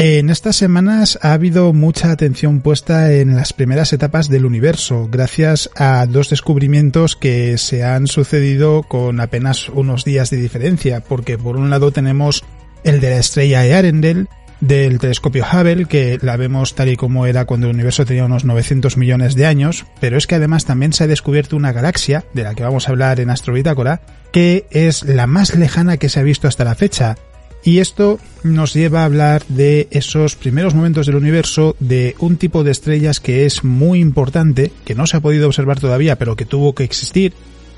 En estas semanas ha habido mucha atención puesta en las primeras etapas del universo, gracias a dos descubrimientos que se han sucedido con apenas unos días de diferencia, porque por un lado tenemos el de la estrella Earendel, del telescopio Hubble, que la vemos tal y como era cuando el universo tenía unos 900 millones de años, pero es que además también se ha descubierto una galaxia, de la que vamos a hablar en Astrobitácora, que es la más lejana que se ha visto hasta la fecha, y esto nos lleva a hablar de esos primeros momentos del universo, de un tipo de estrellas que es muy importante, que no se ha podido observar todavía, pero que tuvo que existir,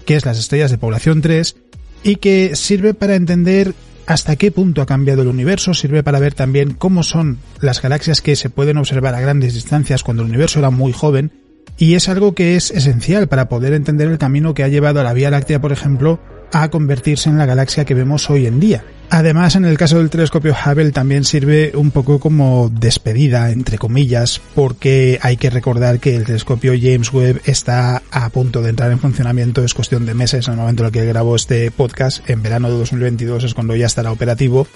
que es las estrellas de población 3, y que sirve para entender hasta qué punto ha cambiado el universo, sirve para ver también cómo son las galaxias que se pueden observar a grandes distancias cuando el universo era muy joven, y es algo que es esencial para poder entender el camino que ha llevado a la Vía Láctea, por ejemplo, a convertirse en la galaxia que vemos hoy en día. Además, en el caso del telescopio Hubble también sirve un poco como despedida, entre comillas, porque hay que recordar que el telescopio James Webb está a punto de entrar en funcionamiento, es cuestión de meses en el momento en el que grabo este podcast, en verano de 2022 es cuando ya estará operativo,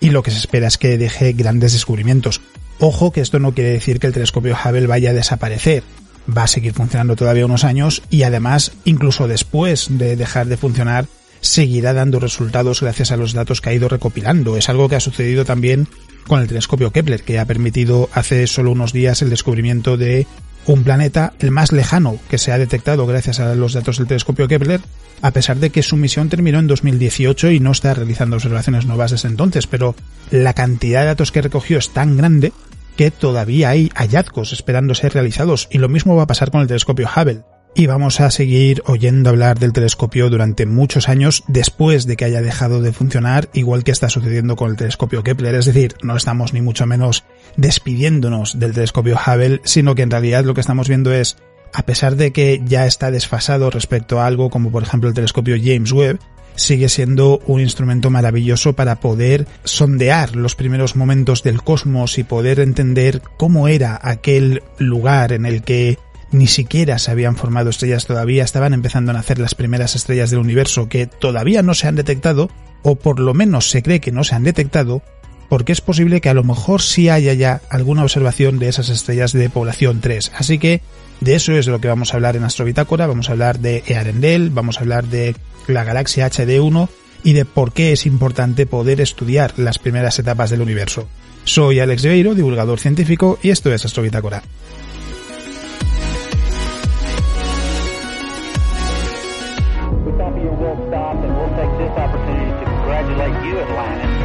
y lo que se espera es que deje grandes descubrimientos. Ojo que esto no quiere decir que el telescopio Hubble vaya a desaparecer, va a seguir funcionando todavía unos años y además, incluso después de dejar de funcionar, seguirá dando resultados gracias a los datos que ha ido recopilando. Es algo que ha sucedido también con el telescopio Kepler, que ha permitido hace solo unos días el descubrimiento de un planeta, el más lejano que se ha detectado gracias a los datos del telescopio Kepler, a pesar de que su misión terminó en 2018 y no está realizando observaciones nuevas desde entonces, pero la cantidad de datos que recogió es tan grande que todavía hay hallazgos esperando ser realizados y lo mismo va a pasar con el telescopio Hubble y vamos a seguir oyendo hablar del telescopio durante muchos años después de que haya dejado de funcionar, igual que está sucediendo con el telescopio Kepler. Es decir, no estamos ni mucho menos despidiéndonos del telescopio Hubble, sino que en realidad lo que estamos viendo es, a pesar de que ya está desfasado respecto a algo como por ejemplo el telescopio James Webb, sigue siendo un instrumento maravilloso para poder sondear los primeros momentos del cosmos y poder entender cómo era aquel lugar en el que ni siquiera se habían formado estrellas todavía, estaban empezando a nacer las primeras estrellas del universo que todavía no se han detectado, o por lo menos se cree que no se han detectado, porque es posible que a lo mejor sí haya ya alguna observación de esas estrellas de población 3. Así que de eso es de lo que vamos a hablar en Astrobitácora, vamos a hablar de Earendel, vamos a hablar de la galaxia HD1 y de por qué es importante poder estudiar las primeras etapas del universo. Soy Alex Ribeiro, divulgador científico, y esto es Astrobitácora. will stop, and we'll take this opportunity to congratulate you, Atlantis.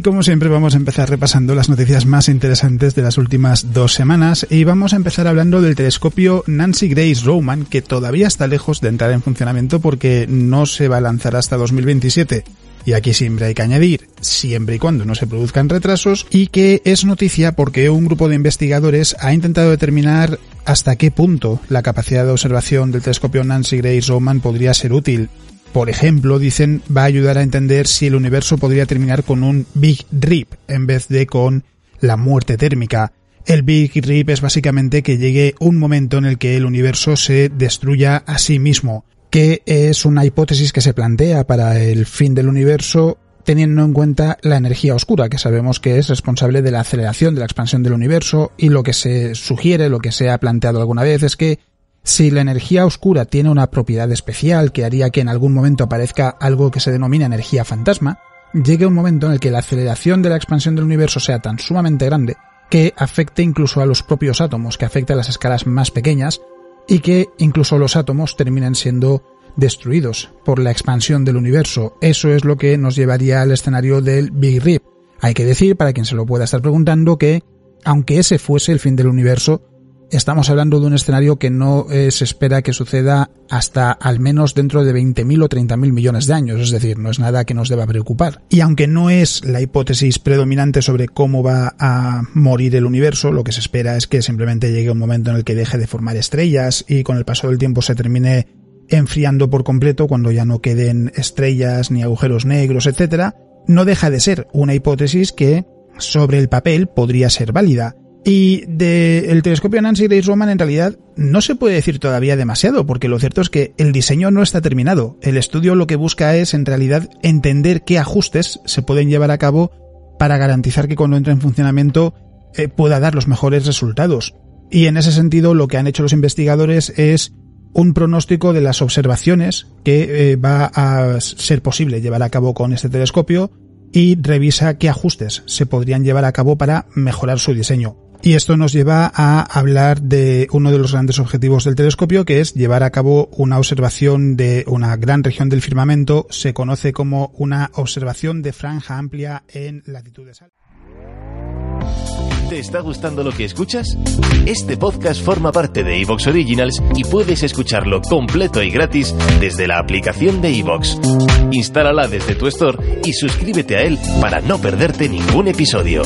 Como siempre vamos a empezar repasando las noticias más interesantes de las últimas dos semanas y vamos a empezar hablando del telescopio Nancy Grace Roman que todavía está lejos de entrar en funcionamiento porque no se va a lanzar hasta 2027. Y aquí siempre hay que añadir, siempre y cuando no se produzcan retrasos, y que es noticia porque un grupo de investigadores ha intentado determinar hasta qué punto la capacidad de observación del telescopio Nancy Grace Roman podría ser útil por ejemplo, dicen va a ayudar a entender si el universo podría terminar con un Big Rip en vez de con la muerte térmica. El Big Rip es básicamente que llegue un momento en el que el universo se destruya a sí mismo, que es una hipótesis que se plantea para el fin del universo teniendo en cuenta la energía oscura, que sabemos que es responsable de la aceleración de la expansión del universo, y lo que se sugiere, lo que se ha planteado alguna vez, es que Si la energía oscura tiene una propiedad especial que haría que en algún momento aparezca algo que se denomina energía fantasma, llegue un momento en el que la aceleración de la expansión del universo sea tan sumamente grande que afecte incluso a los propios átomos, que afecte a las escalas más pequeñas y que incluso los átomos terminen siendo destruidos por la expansión del universo. Eso es lo que nos llevaría al escenario del Big Rip. Hay que decir, para quien se lo pueda estar preguntando, que aunque ese fuese el fin del universo, Estamos hablando de un escenario que no eh, se espera que suceda hasta al menos dentro de 20.000 o 30.000 millones de años, es decir, no es nada que nos deba preocupar. Y aunque no es la hipótesis predominante sobre cómo va a morir el universo, lo que se espera es que simplemente llegue un momento en el que deje de formar estrellas y con el paso del tiempo se termine enfriando por completo cuando ya no queden estrellas ni agujeros negros, etc., no deja de ser una hipótesis que sobre el papel podría ser válida y del telescopio Nancy Grace Roman en realidad no se puede decir todavía demasiado, porque lo cierto es que el diseño no está terminado. El estudio lo que busca es en realidad entender qué ajustes se pueden llevar a cabo para garantizar que cuando entre en funcionamiento eh, pueda dar los mejores resultados. Y en ese sentido lo que han hecho los investigadores es un pronóstico de las observaciones que eh, va a ser posible llevar a cabo con este telescopio y revisa qué ajustes se podrían llevar a cabo para mejorar su diseño. Y esto nos lleva a hablar de uno de los grandes objetivos del telescopio, que es llevar a cabo una observación de una gran región del firmamento. Se conoce como una observación de franja amplia en latitudes altas. ¿Te está gustando lo que escuchas? Este podcast forma parte de Evox Originals y puedes escucharlo completo y gratis desde la aplicación de Evox. Instálala desde tu store y suscríbete a él para no perderte ningún episodio.